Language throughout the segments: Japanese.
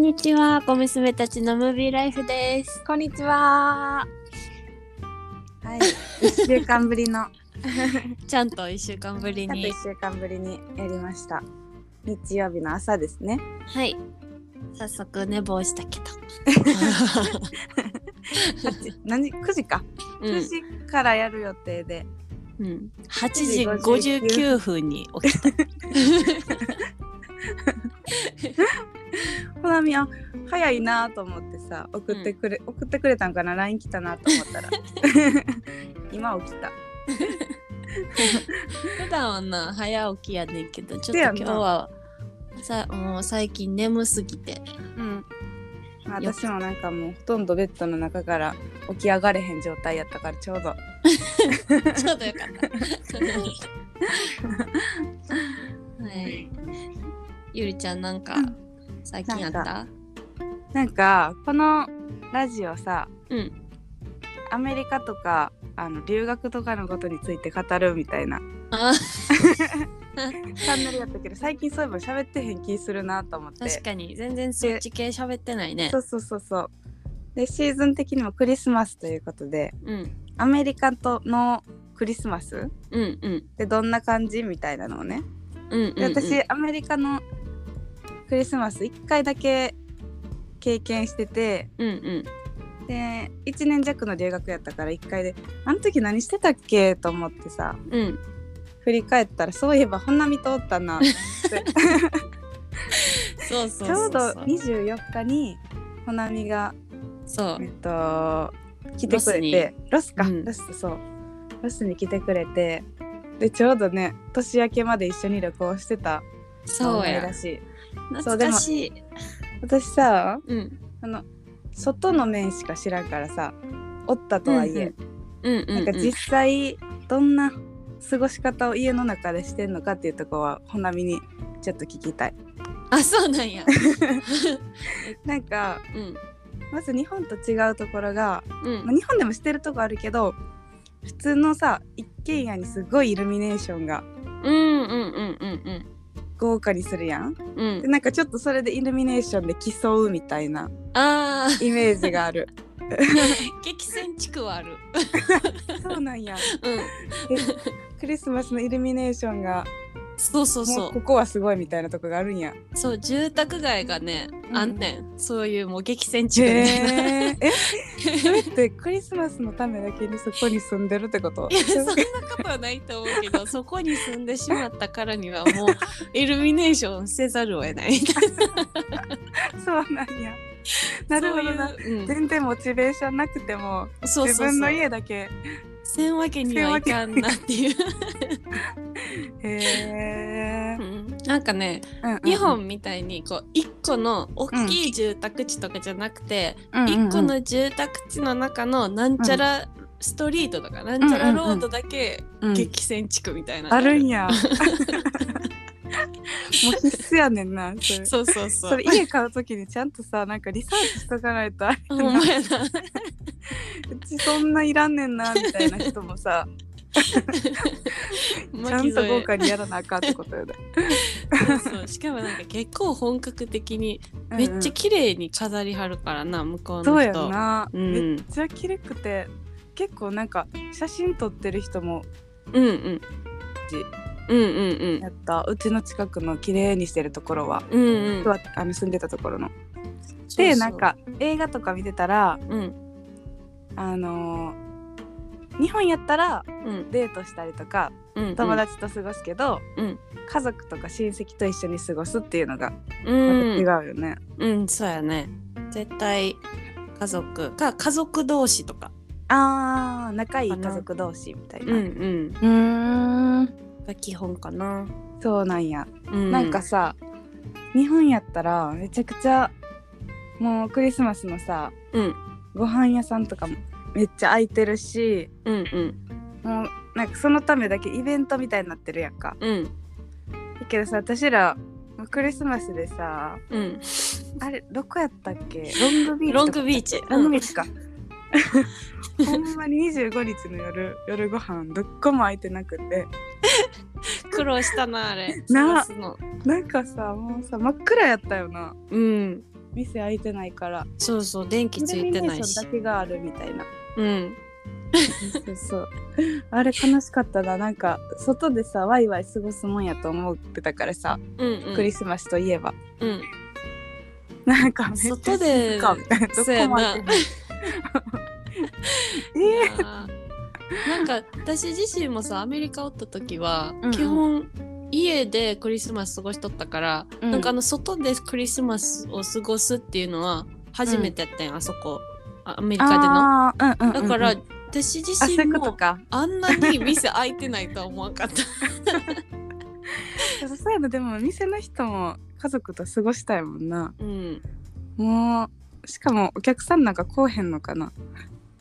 んにちは、小娘たちのムービーライフです。こんにちは。はい、一週間ぶりの、ちゃんと一週間ぶりに一。週間ぶりにやりました。日曜日の朝ですね。はい。早速寝坊したけど。八 何時？9時か。9うん。時からやる予定で。うん。8時59分に起きた。ほなみあ早いなと思ってさ送ってくれ、送ってくれたんかな？LINE 来たなと思ったら 今起きた。普段はな、早起きやねんけど、ちょっと今日は、さもう最近眠すぎて。うん。まあよ私もなんかもうほとんどベッドの中から起き上がれへん状態やったからちょうどちょうどよかった。はい。ゆりちゃんなんか、最近あっなんたなんかこのラジオさうん。アメリカとかあの留学とかのことについて語るみたいな。あ チャンネルやったけど最近そういえば喋ってへん気するなと思って。確かに。全然そっち系喋ってないね。そうそうそうそう。でシーズン的にもクリスマスということでうん。アメリカとのクリスマスうんうん。ってどんな感じみたいなのをね。うんうん。で私、アメリカのクリスマス1回だけ経験しててうんうん。で1年弱の留学やったから1回であの時何してたっけと思ってさうん。振り返ったらそういえば本並通ったなって。ちょうど24日にほなみがそう。えっと来てくれてロスか、うん。ロスそう。ロスに来てくれてでちょうどね年明けまで一緒に旅行してたそうや。思い出し懐かしい。私さうん。あの外の面しか知らんからさおったとはいえ、うんうん。うんなんか実際どんな過ごし方を家の中でしてんのかっていうところはほなみにちょっと聞きたい。あそうなんや。なんかうん。まず日本と違うところがうん。まあ、日本でもしてるとこあるけど普通のさ一軒家にすごいイルミネーションがうんうんうんうん豪華にするやん。うんうんでなんかちょっとそれでイルミネーションで競うみたいなイメージがある。激戦地区はある そうなんや。うんクリスマスのイルミネーションがそうそうもそうここはすごいみたいなとこがあるんや。そう住宅街がね、うんあんねんそういうもう激戦地区みたいなへ え。えそれってクリスマスのためだけにそこに住んでるってこと？いやそんなことはないと思うけど そこに住んでしまったからにはもうイルミネーションせざるを得ないみたいそうなんや。なるほどな。そういう、うん全然モチベーションなくても自分の家だけせんわけにはいかんなっていう、へえう。ん。なんかねうんうんうん。日本みたいにこう一個の大きい住宅地とかじゃなくてうんうんうん。一個の住宅地の中のなんちゃらストリートとかなんちゃらロードだけうん激戦地区みたいな。のあがるんや。もう必須やねんな。それ。そうそうそう。それ家買うときにちゃんとさなんかリサーチしとかないとあれほんまやなうちそんないらんねんなみたいな人もさ ちゃんと豪華にやらなあかんってことよね。そうしかもなんか結構本格的にめっちゃ綺麗に飾りはるからな向こうの人。そうやんな、うん。めっちゃ綺麗くて結構なんか写真撮ってる人もうんうん。うんうんやった。うちの近くの綺麗にしてるところは、うんうん。うんあの住んでたところの。でなんか映画とか見てたらうんあのー日本やったらうん。デートしたりとかうん友達と過ごすけど、うん。家族とか親戚と一緒に過ごすっていうのが違うよね。うんそうやね。絶対家族か家族同士とか。あー仲いい家族同士みたいうんな。うん。うーん。が基本かな、そうなんや。うん、なんかさ日本やったらめちゃくちゃもうクリスマスのさうんご飯屋さんとかもめっちゃ空いてるしうんうん。もうなんかそのためだけイベントみたいになってるやんか。うんだけどさ私らクリスマスでさうん。あれどこやったっけ？ロングビーチロングビーチ。ロングビーチか。ほんまに25日の夜夜ご飯どっこも空いてなくて。苦労したなあれ。ななんかさもうさ真っ暗やったよな。うん店開いてないから。そうそう電気ついてないし。だけがあるみたいな。うん。そうそう。あれ悲しかったな。なんか外でさワイワイ過ごすもんやと思ってたからさ、うんうん。クリスマスといえば。うん。なんかめっちゃ外で静かみたいなそうやな。どこまでもえなんか私自身もさアメリカおった時は、うんうん。基本家でクリスマス過ごしとったから、うん。なんかあの外でクリスマスを過ごすっていうのは初めてやったんや、あそこ。あアメリカでの。あーうんうんうん。うんだから、私自身もか。あんなに店開いてないとは思わんかった。そういうのでも店の人も家族と過ごしたいもんな。うん。もうしかもお客さんなんか来おへんのかな。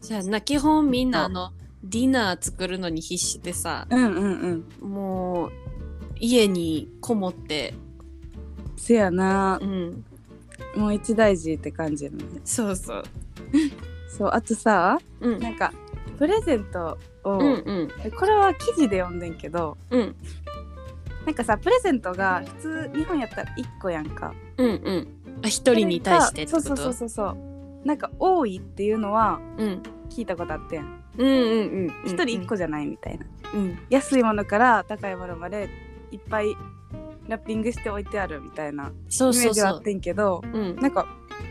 じゃあな基本みんなあのディナー作るのに必死でさ。うんうんうん。もう家にこもって、せやな。うん、もう一大事って感じやもんね。そうそう。そうあとさうん。なんかプレゼントを、うんうん。これは記事で読んでんけどうん。なんかさプレゼントが普通日本やったら1個やんか。うんうん。あ一人に対してってこと？そうそうそうそうなんか多いっていうのはうん。聞いたことあってん。うんうんうん一人1個じゃないみたいな、うん。安いものから高いものまでいっぱいラッピングして置いてあるみたいなそうイメそう。そうージはあってんけどうん。なんか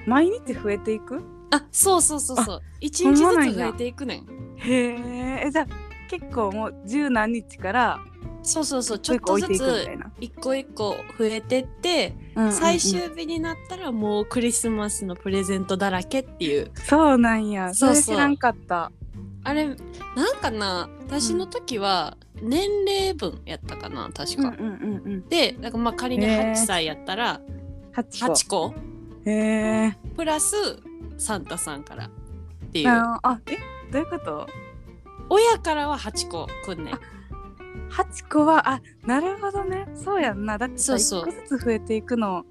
毎日増えていく？あそうそうそうそう。一日ずつ増えていくねん。へえ。じゃあ結構もう十何日からそうそうそう。ちょっとずつ一個一個増えてってうんうんうん。最終日になったらもうクリスマスのプレゼントだらけっていう。そうなんや。そそうそう。れ知らんかった。あれなんかな私の時は年齢分やったかな確か、うんうんうんうん。でなんかまあ仮にへー。8歳やったら8個8個へえプラスサンタさんからっていう。ああえどういうこと？親からは8個くんねん。8個はあなるほどね。そうやんな。だってさそうそう。1個ずつ増えていくの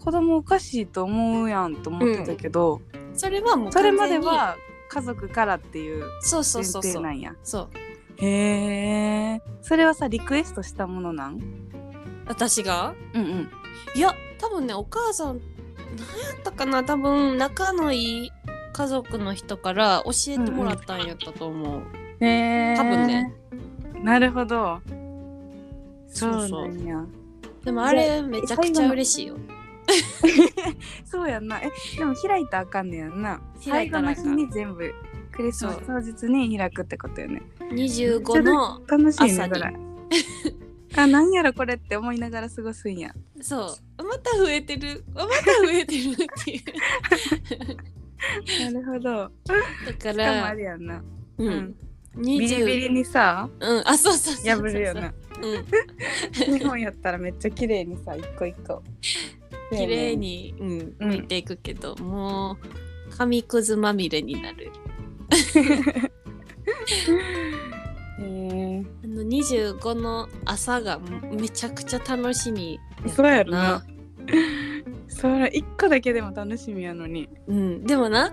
子供おかしいと思うやんと思ってたけど、それはもうそれまでは家族からっていうそうそう前そうそう。提なんや。そうへえそれはさリクエストしたものなん？私が？うんうん。いや多分ねお母さん何やったかな？多分仲のいい家族の人から教えてもらったんやったと思う、へえ多分ね。なるほほど。そうそう。なんや。でもあれめちゃくちゃ嬉しいよ。そうやんな。えでも開いたらあかんねやんな。最後の日に全部クリスマス当日に開くってことよね。25の楽しいねそれ。あなんやろこれって思いながら過ごすんや。そう。また増えてる。また増えてるっていう。なるほど。だからあれやんな、ううん。ん、ビリビリににさうん。あそうそうそう破るよな。うん。日本やったらめっちゃ綺麗にさ一個一個。綺麗に、うん、うん。剥いていくけど、もう紙くずまみれになるへえあの25の朝がめちゃくちゃ楽しみそうやろな。それ一個だけでも楽しみやのに。うん、でもな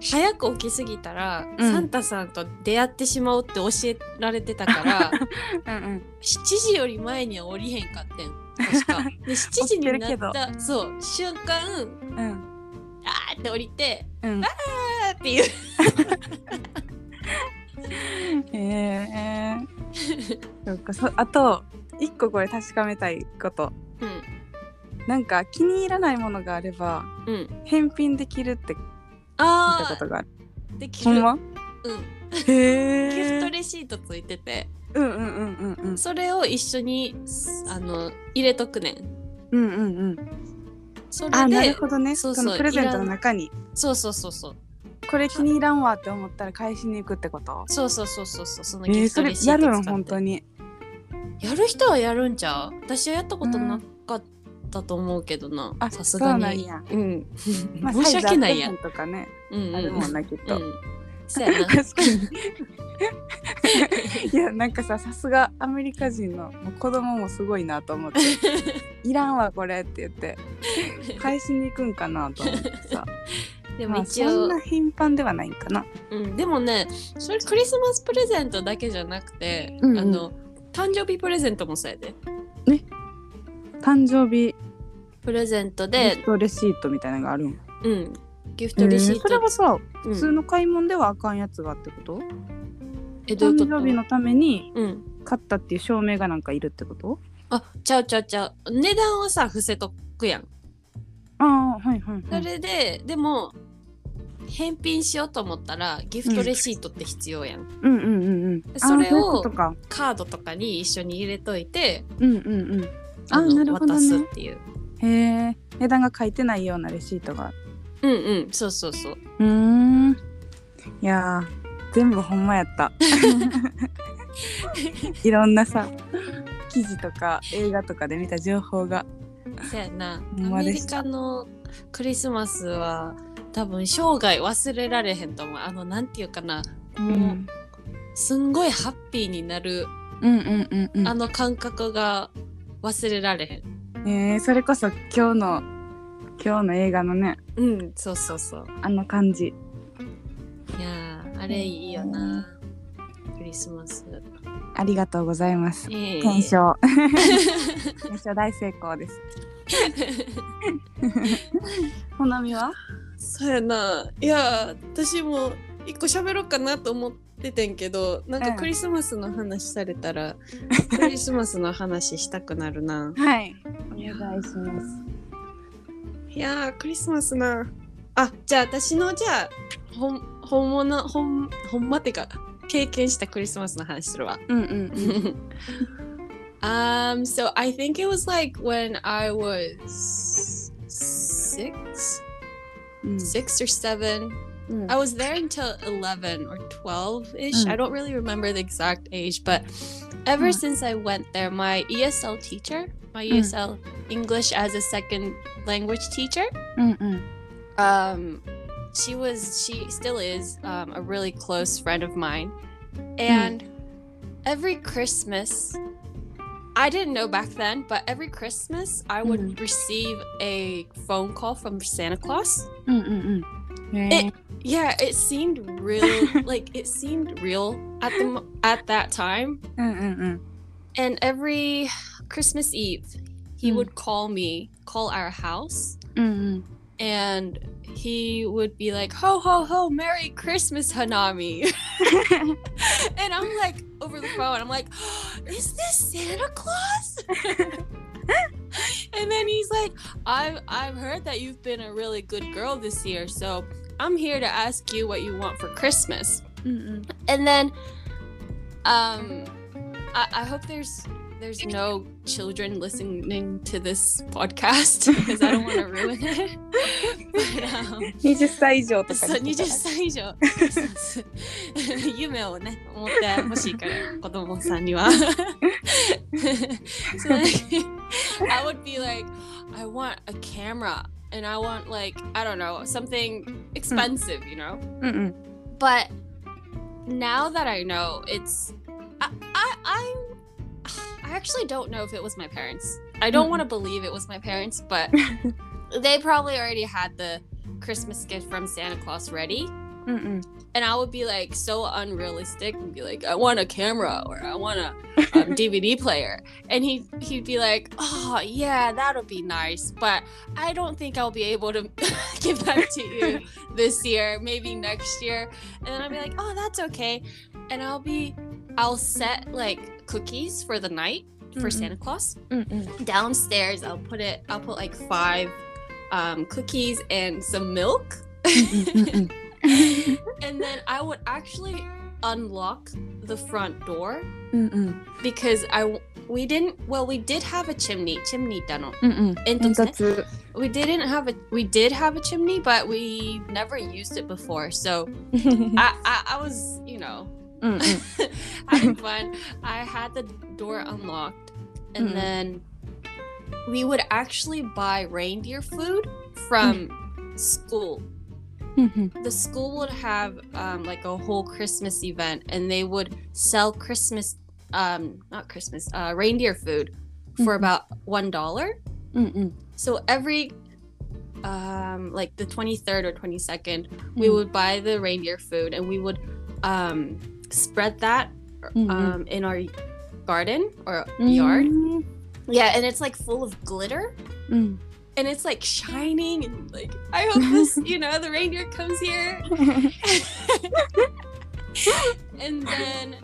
早く起きすぎたら、うん。サンタさんと出会ってしまうって教えられてたから うんうん。7時より前には降りへんかってん。確か。で7時になった そう瞬間うんあーって降りてうん。あーっていう。へえそっかそあと一個これ確かめたいこと。うん。なんか気に入らないものがあればうん。返品できるって聞いあたことがある。ーできる。ほんま？うん。へギフトえレシートついてて。うんうんうんうんうん。それを一緒にあの入れとくねん。うんうんうんそれあなるでほどね。そうそうそのプレゼントの中に。そうそうそうそう。これ気に入らんわって思ったら返しに行くってこと？そうそうそうそうそうそのえー、そやるの？本当に。やる人はやるんちゃう？私はやったことなかったと思うけどな。あさすがに。そうなんや。うん。まあ申し訳ないやん。とかね。うんうん。あるもんなきっと、うんそうやな。確かに。いやなんかささすがアメリカ人のもう子供もすごいなと思って「いらんわこれ」って言って。返しに行くんかなと思ってさ。でまあも一応、そんな頻繁ではないんかな。うん、でもねそれクリスマスプレゼントだけじゃなくて、うんうん。あの誕生日プレゼントもそうやで。誕生日プレゼントギでフ、トレシートみたいなのがあるん。うん、ギフトレシート、それはさ、うん普通の買い物ではあかんやつがってこと？えどういう誕こと？生日のためにうん買ったっていう証明がなんかいるってこと？あちゃうちゃうちゃう値段はさ伏せとくやんああはいはい、はい。それで、でも返品しようと思ったらギフトレシートって必要やん、うんうんうんうん。それを。カードとかに一緒に入れといてうんうんうん。あのなるほど渡すっね。ていうへえ。値段が書いてないようなレシートが。うんうんそうそうそううーん。いやー全部ほんまやった。いろんなさ記事とか映画とかで見た情報が。そうやなアメリカのクリスマスは多分生涯忘れられへんと思うあのなんていうかなもう、うんすんごいハッピーになる、うんうんうんうん。あの感覚が忘れられへんえー、それこそ今日の今日の映画のねうんそうそうそうあの感じ。いやーあれいいよなクリスマスありがとうございます。ええ検証。検証大成功です。ほなみは？そうやないや私も一個喋ろうかなと思っててんけどなんかうんクリスマスの話されたら、クリスマスの話したくなるなはい。お願いします。いやークリスマスなあじゃあ私のじゃあ本本物本ほんまってか経験したクリスマスの話するわうんうんうん。 um so I think it was like when I was six うん。 six or seven うん I was there until 11 or 12 ish. Mm. I don't really remember the exact age, but ever Mm. since I went there, my ESL teacher, my mm. ESL English as a second language teacher. Um, she was, she still is um, a really close friend of mine. Mm. And every Christmas, I didn't know back then, but every Christmas I would mm. receive a phone call from Santa Claus. Mm-mm-mm. It, yeah, it seemed real. like it seemed real at the at that time. Mm-mm-mm. And every Christmas Eve, he mm. would call me, call our house, mm-hmm. and he would be like, "Ho ho ho, Merry Christmas, Hanami," and I'm like over the phone, I'm like, oh, "Is this Santa Claus?" and then he's like, "I've I've heard that you've been a really good girl this year, so I'm here to ask you what you want for Christmas." Mm-mm. And then, um, I, I hope there's there's no children listening to this podcast because I don't want to ruin it. But, um, 20歳以上とかそうに20歳以上夢をね持ってほしいから子供さんには so like, I would be like I want a camera and I want like I don't know something expensive you know うんうん。 but now that I know it's I I I'm, I actually don't know if it was my parents. I don't want to mm-hmm. believe it was my parents, but they probably already had the Christmas gift from Santa Claus ready. Mm-mm. And I would be like so unrealistic and be like, I want a camera or I want a um, DVD player. And he, he'd be like, Oh, yeah, that'll be nice. But I don't think I'll be able to give that to you this year, maybe next year. And then I'd be like, Oh, that's okay. And I'll be I'll set like cookies for the night for mm-hmm. Santa Claus. Mm-hmm. Downstairs, I'll put it. I'll put like five um, cookies and some milk. Mm-hmm. and then I would actually unlock the front door Mm-mm. because I we didn't well we did have a chimney chimney tunnel mm-hmm. we didn't have a we did have a chimney but we never used it before so I, I I was you know Mm-hmm. I had. I had the door unlocked, and mm. then we would actually buy reindeer food from school. Mm-hmm. The school would have um, like a whole Christmas event, and they would sell Christmas, um, not Christmas, uh, reindeer food for mm-hmm. about one dollar. So every um, like the 23rd or 22nd, mm. we would buy the reindeer food and we would um, spread that mm-hmm. um, in our garden or mm-hmm. yard. Yeah, and it's like full of glitter. Mm. And it's like shining and like I hope this, you know, the reindeer comes here. and then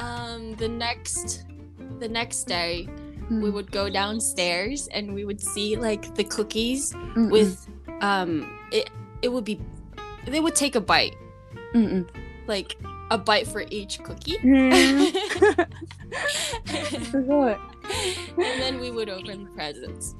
um the next the next day mm. we would go downstairs and we would see like the cookies Mm-mm. with um it it would be they would take a bite. Mm-mm. Like a bite for each cookie へ and ーすごい then we would open presents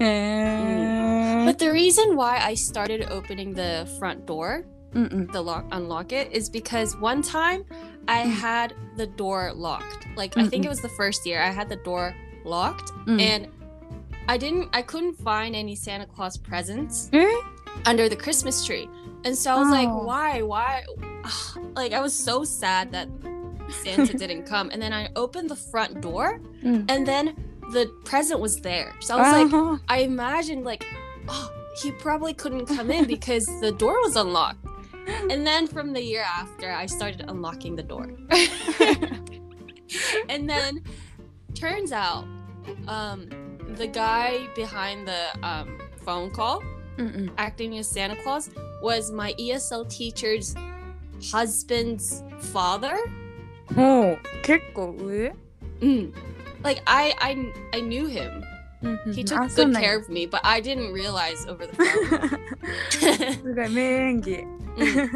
へえ but the reason why i started opening the front door うんうん the lock unlock it is because one time i Mm. had the door locked like i think Mm-mm. it was the first year i had the door locked うん and i didn't i couldn't find any santa claus presents え under the christmas tree And so I was oh. like, why? Why? Like, I was so sad that Santa didn't come. And then I opened the front door mm. and then the present was there. So I was uh-huh. like, I imagined, like, oh, he probably couldn't come in because the door was unlocked. And then from the year after, I started unlocking the door. and then turns out um, the guy behind the um, phone call ーうんうん acting as Santa Claus was my ESL teacher's husband's father. もう結構上 Mm. Like I, I, I knew him. うんうん He あ took そう good なんや care of me, but I didn't realize over the phone. すごい名演技 Mm.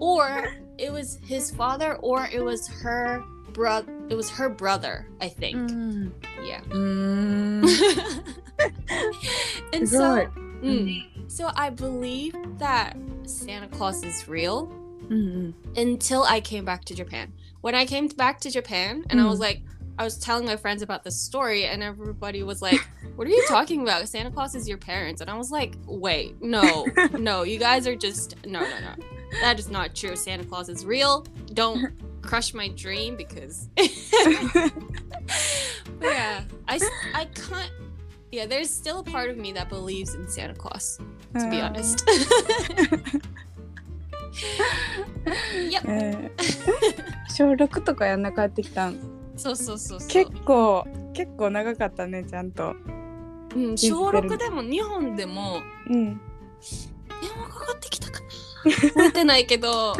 or it was his father, or it was her brother. It was her brother, I う think. ん Yeah. うーん and すごい so, mm, So I believe that Santa Claus is real mm-hmm. until I came back to Japan. When I came back to Japan and mm. I was mm. like, I was telling my friends about this story, and everybody was like, What are you talking about? Santa Claus is your parents. And I was like, Wait, no, no, you guys are just, no, no, no. That is not true. Santa Claus is real. Don't crush my dream because. yeah, I, I can't. Yeah, there's still a part of me that believes in Santa Claus, to be honest. yep. えー小6とかやんな帰ってきたん。そうそうそうそう。結構結構長かったねちゃんと。うん、小6でも日本でもうん。電話かかってきたかな。覚えてないけど。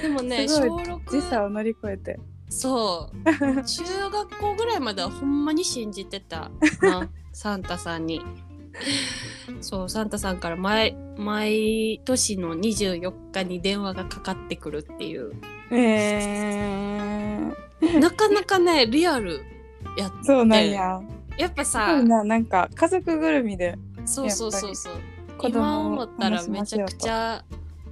でもねす小ごい時6差を乗り越えて。そう。中学校ぐらいまではほんまに信じてたなサンタさんに。そうサンタさんから毎毎年の24日に電話がかかってくるっていう。えー、なかなかねリアルやっそうなんや。やっぱすさななんか家族ぐるみで。そうそうそうそう。今を思ったらめちゃくちゃ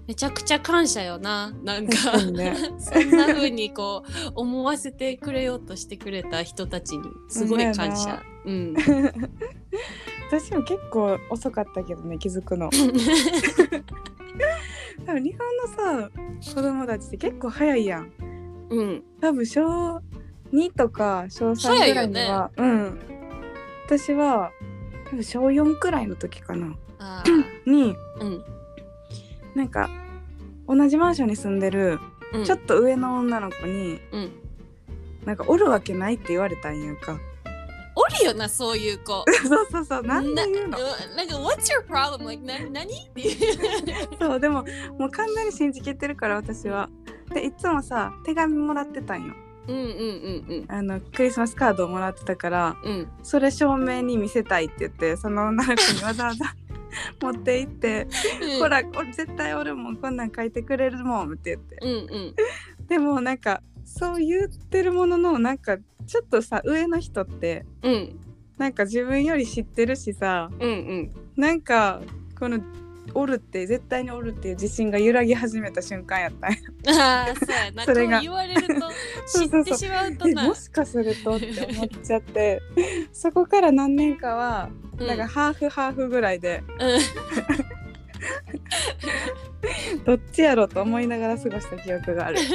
めちゃくちゃ感謝よな。なんかね。そんな風にこう思わせてくれようとしてくれた人たちに。すごい感謝。うん。私も結構遅かったけどね気づくの 多分日本のさ子供たちって結構早いやんうん。多分小2とか小3ぐらいには、うん私は多分小4くらいの時かなあ にあ。うん。なんか同じマンションに住んでるうん。ちょっと上の女の子に、うんなんかおるわけないって言われたんやんかおるよなそういう子。そうそうそうなんで言うの？ななんか What's your problem? Like な何？っていう。そうでももう完全に信じきってるから私はでいつもさ手紙もらってたんようんうんうんあのクリスマスカードをもらってたからうんうん。それ証明に見せたいって言ってその女の子にわざわざ 持って行ってうんほ。ら俺絶対俺もこんなん書いてくれるもんって言ってうんうん。でもなんかそう言ってるもののなんかちょっとさ上の人ってうん。なんか自分より知ってるしさうんうん。なんかこのおるって絶対におるっていう自信が揺らぎ始めた瞬間やったんや。ああそうやな。それが。こう言われるとそうそうそう。知ってしまうともしかするとって思っちゃって。そこから何年かはうん。なんかハーフハーフぐらいで。うん どっちやろうと思いながら過ごした記憶がある。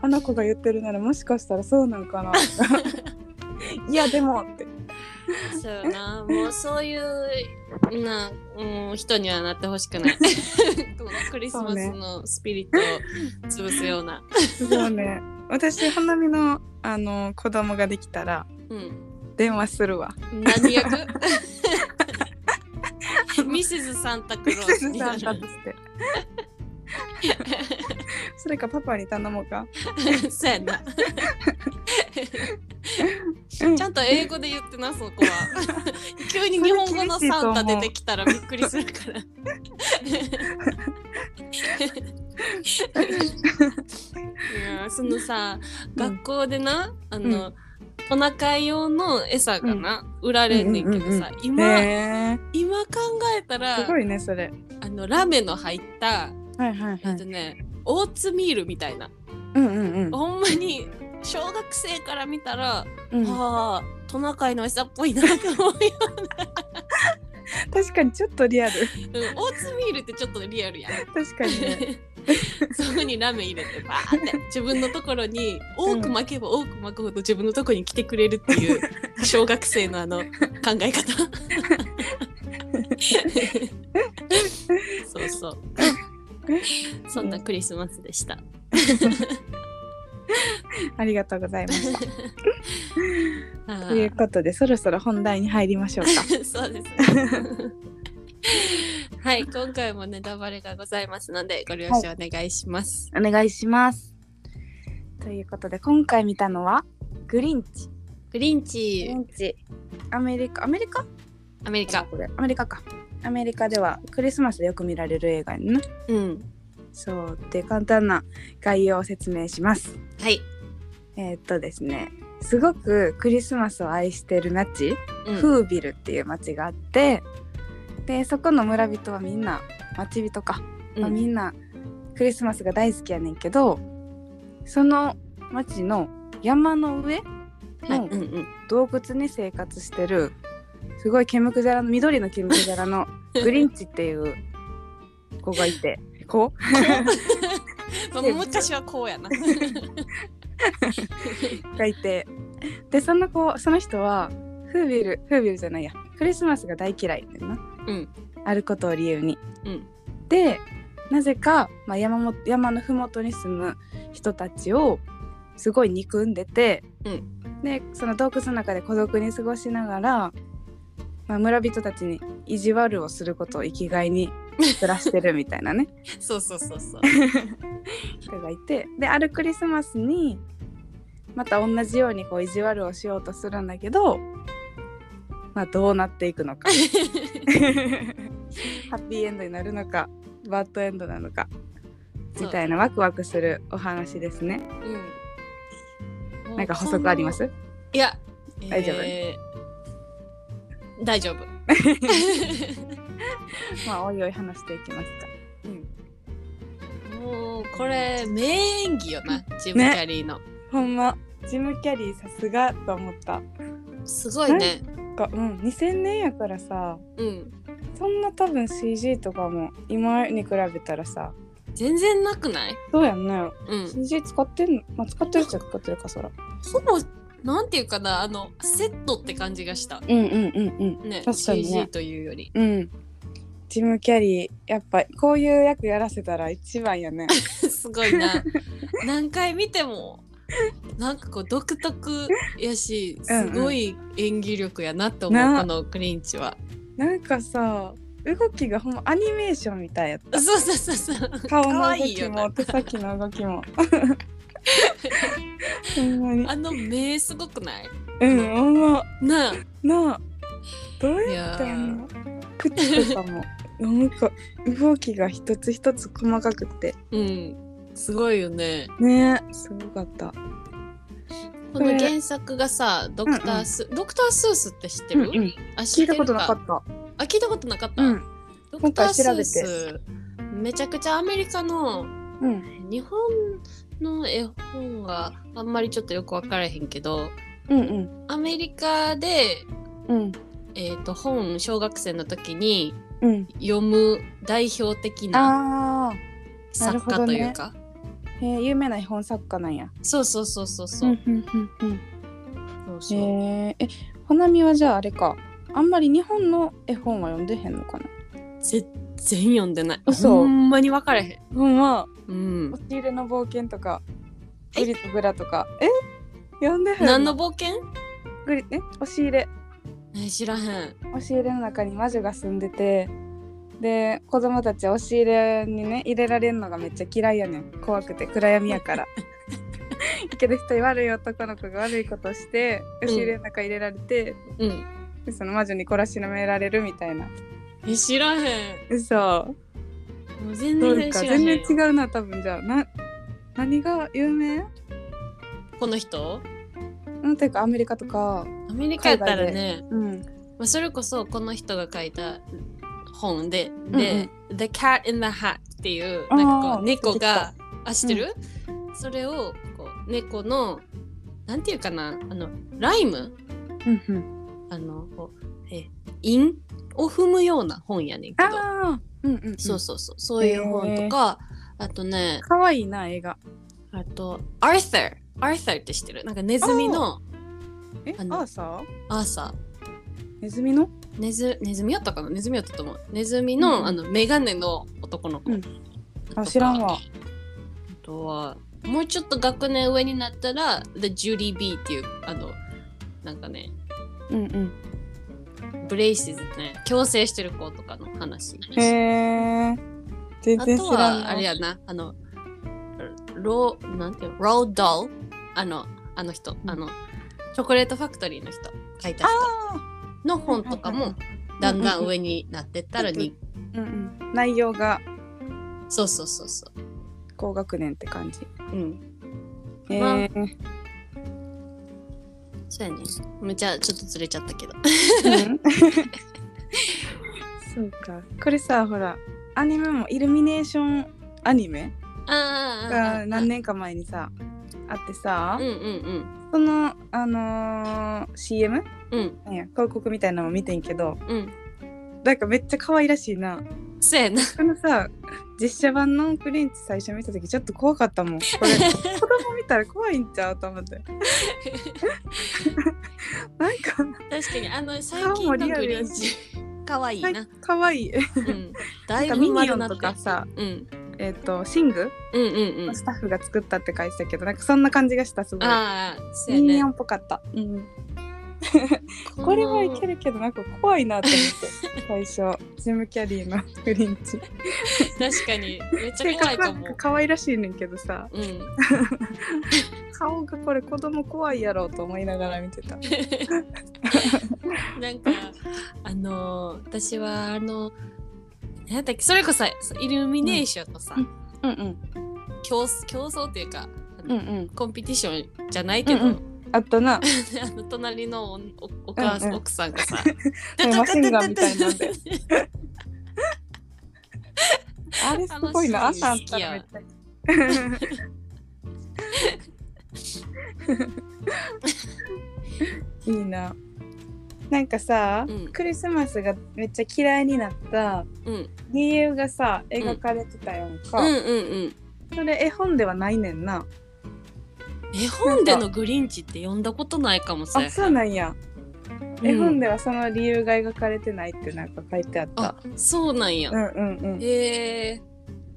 あの子が言ってるならもしかしたらそうなんかな。いやでもって。そうやな、もうそういうな、うん、人にはなってほしくない。このクリスマスのスピリットを潰すような。そうね。私花見のあの子供ができたらうん。電話するわ。何役？ミセスサンタクロース。になるサンタとして。それかパパに頼もうか。そうやな。ちゃんと英語で言ってなそこは。急に日本語のサンタ出てきたらびっくりするから。いやそのさ学校でなあの、トナカイ用の餌がな、売られんねんけどさ、うんうん今、へ今考えたえらすごいねそれ。あのラメの入った、はいはいえっとねオーツミールみたいな。うんうんうん。ほんまに小学生から見たら、うん。はあトナカイの餌っぽいなと思うよ、確かにちょっとリアル。うん、オーツミールってちょっとリアルやん。確かにね。そこにラメ入れてバーって自分のところに多く巻けば多く巻くほど自分のところに来てくれるっていう 小学生のあの考え方。そうそう。そんなクリスマスでした ありがとうございました あということでそろそろ本題に入りましょうか。ー そうですね。はい今回もネタバレがございますのでご了承お願いします、お願いします。ということで今回見たのはグリンチ。グリングチリンチ。アメリカ？アメリカ？アメリカ。これ。アメリカか。アメリカではクリスマスでよく見られる映画にな。うんそう。で簡単な概要を説明します。はい、えーっとですね。すごくクリスマスを愛してる町、うん。フービルっていう町があってでそこの村人はみんな町人か、まあみんなクリスマスが大好きやねんけどその町の山の上はい。のうんうん。洞窟に生活してるすごいケムクジャラの緑のケムクジャラの グリンチっていう子がいて子 まあ、昔はこうやな。がいてでその子その人はフービルフービルじゃないやクリスマスが大嫌いだよなうん。あることを理由に。うん。でなぜか、まあ、山も山の麓に住む人たちをすごい憎んでて、うんでその洞窟の中で孤独に過ごしながら、まあ、村人たちに意地悪をすることを生きがいに 暮らしてるみたいなねそうそうそうそう。人がいてであるクリスマスにまた同じようにこう意地悪をしようとするんだけど、まあ、どうなっていくのか ハッピーエンドになるのかバッドエンドなのかみたいなワクワクするお話ですね。うん。なんか補足あります？いや、大丈夫？えー大丈夫。まあおいおい話していきますか。うん。もうこれ名演技よな、ジム・キャリーの。ほんまジム・キャリーさすがと思った。すごいね。なんかうん2000年やからさうん。そんな多分 CG とかも今に比べたらさ全然なくない？そうやんねうん。CG 使ってんの？まあ使ってるっちゃ使ってるかそら。ほぼ、なんていうかな、あの、セットって感じがした。うんうんうんうん。ね、確かにね CG というより。うん。ジム・キャリーやっぱこういう役やらせたら一番やね。すごいな。何回見ても、なんかこう独特やし、すごい演技力やなって思う、なこのクリンチは。なんかさ動きがほんまアニメーションみたいやった。そうそうそうそう。顔の動可愛いきよなも手先の動きも。ほんまに。あの目すごくない？うん、ほんま。なあ。なあ。どういややってあんの？口とかも。なんか動きが一つ一つ細かくて。うん。すごいよね。ねすごかった。この原作がさ、ドクタース、ドクタースースって知ってる、うんうん。あ聞いたことなかっった。た。あ、聞いたことなかった？うん。ドクタースース、めちゃくちゃアメリカのうん。日本の絵本はあんまりちょっとよく分からへんけどうんうん。アメリカで、うん。えー、と本小学生の時にうん。読む代表的な作家というか、へえ有名な絵本作家なんや。そうそうそうそうそう,、うんうんうんうん。そうそうへええ、花見はじゃああれか。あんまり日本の絵本は読んでへんのかな。全然読んでない嘘ほんまに分からへんほんま。うん。押し入れの冒険とか。え？ブリとブラとか。え？読んでへん何の冒険？グリえ？押し入れ。え知らへん。押し入れの中に魔女が住んでてで子供たちは押し入れにね入れられるのがめっちゃ嫌いやねん。怖くて暗闇やから。けど一人悪い男の子が悪いことをして押し入れの中入れられて、うん。でその魔女に懲らしめられるみたいな。え知らへん。嘘もう全然か。全然違うな多分じゃあ。な何が有名？この人？なんていうかアメリカとか。アメリカやったらね、うん。まあ、それこそこの人が書いた本で、で、The Cat in the Hat っていうなんかこう猫があ知ってる、それをこう猫のなんていうかな？あのライム？うんうん。あのこうえ韻を踏むような本やねんけど、ああうんうん、うん、そうそうそう。そういう本とか、あとねかわいいな映画あとアーサーアーサーって知ってる？なんかネズミのえあのアーサー？アーサー。ネズミの？ネズネズミやったかな？ネズミやったと思う。ネズミの,、うんあのメガネの男の子、うん。あ知らんわ。あとはもうちょっと学年上になったら The Judy B っていうあのなんかねうんうんブレイシズね矯正してる子とかの話。へえ全あと然知らんはあれやな。あのローなんていうの？ロードルあのあの人、うん。あのチョコレートファクトリーの人。書いた人。あの本とかもだんだん上になってったらに、ーうん。うん内容が。そうそうそうそ高学年って感じ。ううん。へえまあそうやね。めっちゃちょっとずれちゃったけど。うん。そうか。これさほらアニメもイルミネーションアニメが何年か前にさあってさ、うんうんそのあのー CM うん。広告みたいなのも見てんけどうん。なんかめっちゃ可愛らしいなそうやな。このさ実写版のクリンチ最初見た時ちょっと怖かったもん。これ 子供見たら怖いんちゃうと思って。なんか確かにあの最近のリアルやし。グリンチかわいいな、可愛い。うん、だいぶミニオンと丸なってかさうん。えっ、とシングうんうんうん。のスタッフが作ったって書いてたけど、なんかそんな感じがしたすごい。ね。ミニオンっぽかった、うん、これはいけるけどなんか怖いなと思って最初ジム・キャリーのクリンチ。確かにめっちゃ性怖いかも可愛らしいねんけどさ。うん。顔がこれ子供怖いやろうと思いながら見てた。なんかあのー私はあのなんだっけそれこそイルミネーションとさ、うん。うん競競争っていうか、うんうん。コンピティションじゃないけど、うんうあったな。あの隣のおおお母さん、うんうん。奥さんがさ うんマシンガンみたいなんで。あれすごいな。朝あったらめっちゃ。いいな。なんかさ、うん。クリスマスがめっちゃ嫌いになったうん。理由がさ描かれてたやんか、うんうんうん。それ絵本ではないねんな絵本でのグリンチって読んだことないかもしれあそうなんや、うん。絵本ではその理由が描かれてないってなんか書いてあった。あそうなんや、うんうんうん。へえ。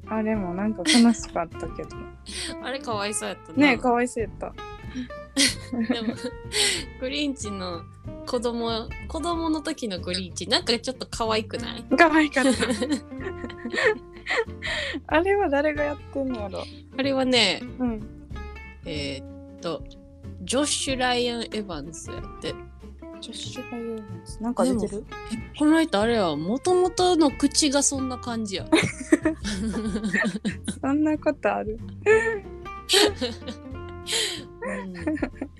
あれもなんか悲しかったけど。あれかわいそうやったな。ねえかわいそうやった。でもグリンチの子供子供の時のグリンチなんかちょっと可愛くない？可愛かった。あれは誰がやってんのやろ。あれはねうんえーっとジョッシュ・ライアン・エヴァンスやって。ジョッシュが言うんですなんか出てる？この人あれはもともとの口がそんな感じや。そんなことある？うん。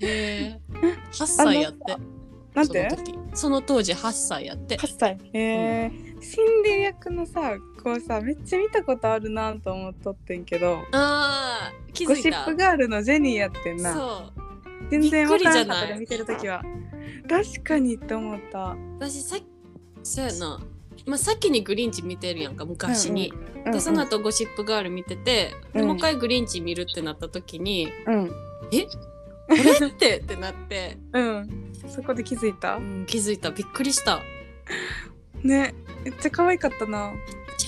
へえ8歳やって。なんて？その当時8歳やって。8歳。へえ、シンディ役のさこうさめっちゃ見たことあるなと思っとってんけどあー気ゴづいた。シップガールのジェニーやってんな。そう。全然わからなかった見てるときは。確かにって思った。私さそうやな、まあ、先にグリンチ見てるやんか昔に、うんでその後ゴシップガール見てて、でうん。もう一回グリンチ見るってなった時にうん「え？これ？って?」ってなって、うん。そこで気づいた？うん、気づいた。びっくりしたねめっちゃ可愛かったな。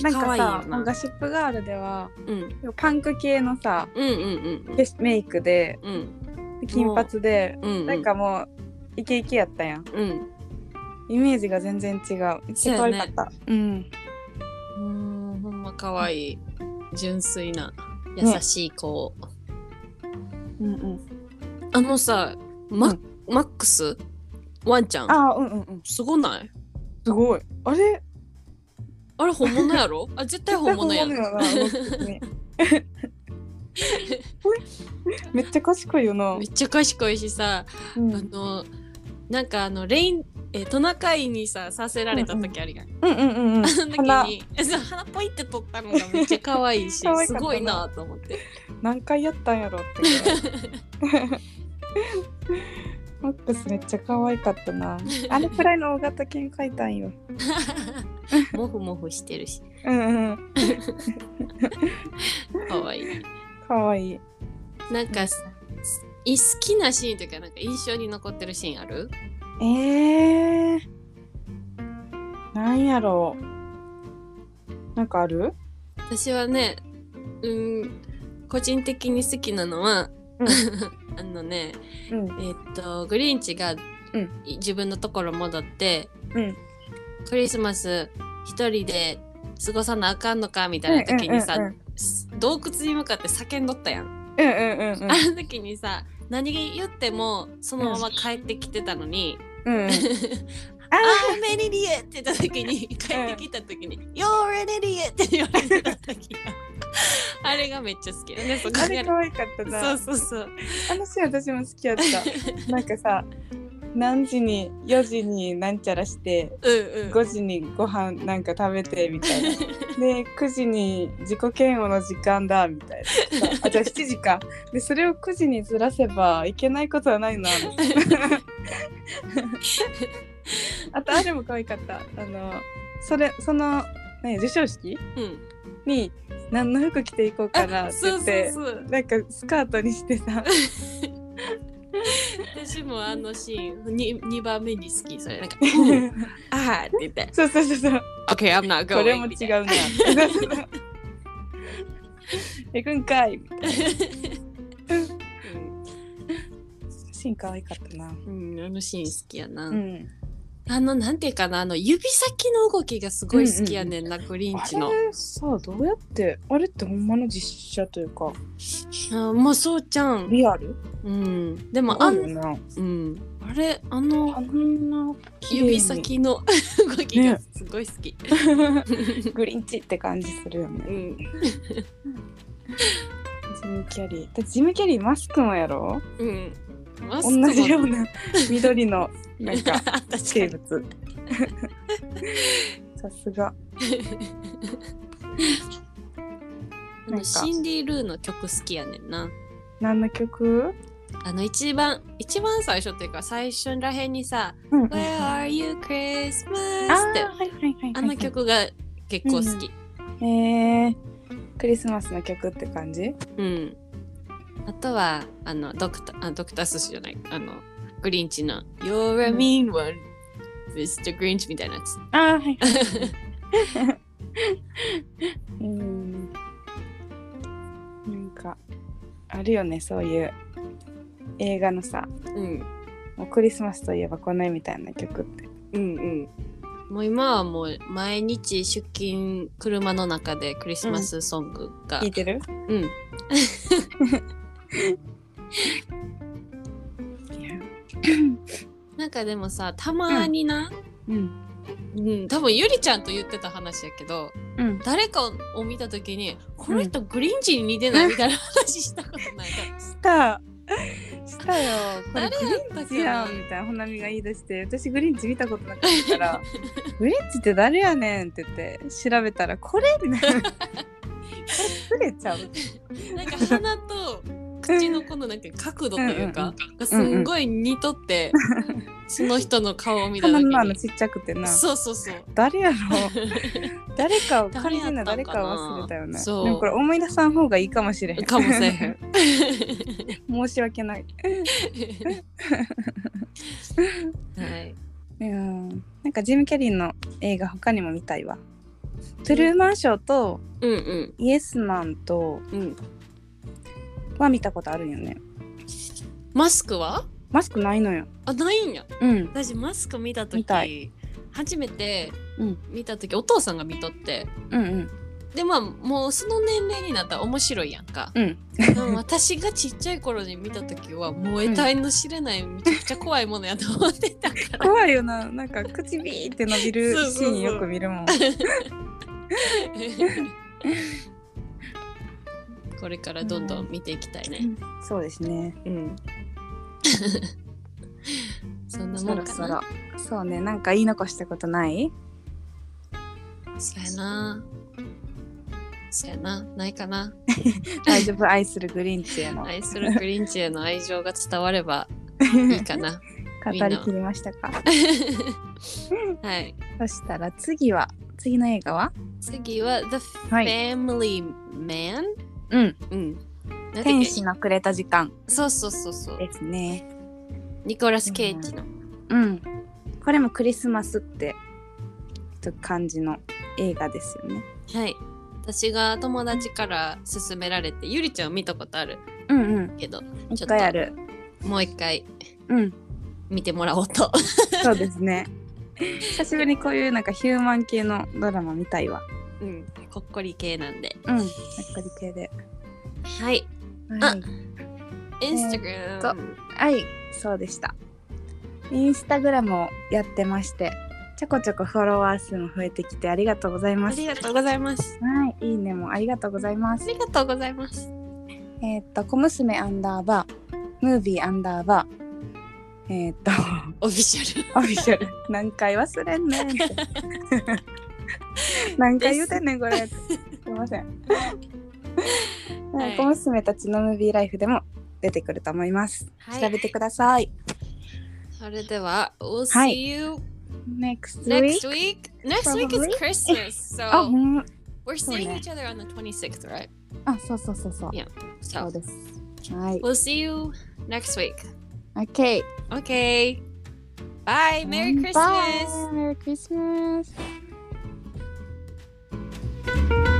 な。んかさよなゴシップガールではうん。パンク系のさうんうんうんメイクでうん。金髪で、うんうん。なんかもうイケイケやったやん。うん。イメージが全然違う。めっちゃ可愛かった。う,、ん。うんほんま可愛い。純粋な優しい子、うんうん。あのさマ,、うん。マックス？ワンちゃん？あうんうんうん。すごない？すごい。あれ？あれ本物やろ？あ絶対本物やん。絶対本物やな思ってねめっちゃ賢いよな。めっちゃ賢いしさ、うん。あのなんかあのレインえトナカイにささせられた時あるやん、うんうんうんうんあの時鼻。にそう鼻ポイって取ったのがめっちゃ可愛いし すごいなと思って。何回やったんやろって マックスめっちゃ可愛かったな。あれくらいの大型犬飼いたいよ。モフモフしてるし。うんうん。可愛い。可愛い。なんかすい好きなシーンというかなんか印象に残ってるシーンある？えー、なんやろう。なんかある？私はねうん個人的に好きなのは、うん あのねうん。えっとグリーンチが、自分のところ戻ってうん。クリスマス一人で過ごさなあかんのかみたいな時にさ、うんうんす洞窟に向かって叫んどったやん。うんうんうんうん。あの時にさ何言ってもそのまま帰ってきてたのにうんうん「あー。メリリエ!」って言った時に帰ってきた時に「You're an idiot!」って言われてたれがめっちゃ好きで そこあにれ可愛かったな。そうそうそう。あのシーン私も好きやった。なんかさ何時に4時になんちゃらしてうんうん。5時にご飯なんか食べてみたいな。で9時に自己嫌悪の時間だみたいな。さ あじゃあ7時か。でそれを9時にずらせばいけないことはないな。あとあれも可愛かった。あのそれその何授賞式？うんに何の服着ていこうかなってそうそう言ってなんかスカートにしてさ。私もあのシーン 2, 2番目に好きそれ。なんか「うんあー」って言って。そうそうそうそう「OK I'm not going」これも違うな。行くんかいみたいな。シーン可愛かったな。うん、うん、あのシーン好きやな、うんあのなんていうかなあの指先の動きがすごい好きやねんな、グリンチの。あれさどうやってあれってほんまの実写というか。あまあそうちゃん。リアル？うん。でもあんうん。あれあのあんな指先の動きがすごい好き、グリンチって感じするよね。うん。ジム・キャリー。ジム・キャリーマスクもやろ？うん同じような緑のなんか 生物。さすが。あのシンディ・ルーの曲好きやねんな。何の曲？あの一番一番最初っていうか最初らへんにさ「うん。Where are you Christmas?」って。あの曲が結構好き。へえクリスマスの曲って感じ？うん、あとはあのドクターあドクタースシじゃない。あのグリンチの「You're a mean one Mr. Grinch」みたいなやつ。あーはい。は いうん。なんかあるよねそういう映画のさ。うん。もうクリスマスといえばこの絵みたいな曲って。うんうん。もう今はもう毎日出勤車の中でクリスマスソングが、聞いてる？うん、なんかでもさたまにな、うん。うん。多分ゆりちゃんと言ってた話やけどうん。誰かを見た時にこの人グリーンチに似てない みたいな話したことないか？した。したよ。これ誰グリンチやんみたいなほなみが言い出して私グリンチ見たことなかったから グリンチって誰やねんって言って調べたらこれみたいなこれずれちゃう。なんか鼻と口のこのなんか角度というかがすんごい似とって、その人の顔を見た時鼻のあのにちっちゃくてな。そうそうそう。誰やろう。誰かを完誰やったんかな全な誰かを忘れたよねそう。でもこれ思い出さん方がいいかもしれへん。かもしれへん。申し訳ない。はい。うんなんかジム・キャリーの映画他にも見たいわ。トゥルーマンショーとうんうん。イエスマンとうんは見たことあるんよね。マスクは？マスクないのよ。あないんや。うん。私マスク見た見た時初めてうん。見た時お父さんが見とって。うんうん。でまあもうその年齢になったら面白いやんか。うん。でも私がちっちゃい頃に見た時はもう得体の知れないめちゃくちゃ怖いものやと思ってたから。怖いよな。なんか口ビーって伸びるそうそうそうシーンよく見るもんこれからどんどん見ていきたいね。そうですねうん。そんなそもんかな。ろそうねなんか言い残したことない？そうやな。そうやな。ないかな。大丈夫愛するグリンチへの愛するグリンチへの愛情が伝われば いいかな。語りきりましたか？はい。そしたら次は次の映画は？次は The はい Family Man? うんうん。なん天使のくれた時間。そうそうそうそう。ですね。ニコラス・ケイジの。うん。これもクリスマスって感じの映画ですよね。はい。私が友達から勧められて、ゆりちゃん見たことある？うんうん。けど、一回ある。もう一回うん。見てもらおうと。そうですね。久しぶりにこういうなんかヒューマン系のドラマ見たいわ。うん。こっこり系なんで。うんやっぱり系ではい。はいインスタグラとム。はいそうでしたインスタグラムをやってましてちょこちょこフォロワー数も増えてきてありがとうございあますりがとうございます。はいいいねもありがとうございまあすりがとうございます。えーっと小娘アンダーバームービーアンダーバーえーっと オフィシャル。オフィシャル何回忘れんねん 何回言うてんねんこれすいません、はい小娘たちのムービーライフでも出てくると思います、はい調べてくださいそれでは、we'll は see い you next next week week. Next week is. Christmas. あ、So we're seeing ね each other on the 26th, right? あ、そうそうそうそう。Yeah. そ So うです。はい。we'll see you next week. OK。Okay. Bye. Merry Christmas. Bye. Merry Christmas. Música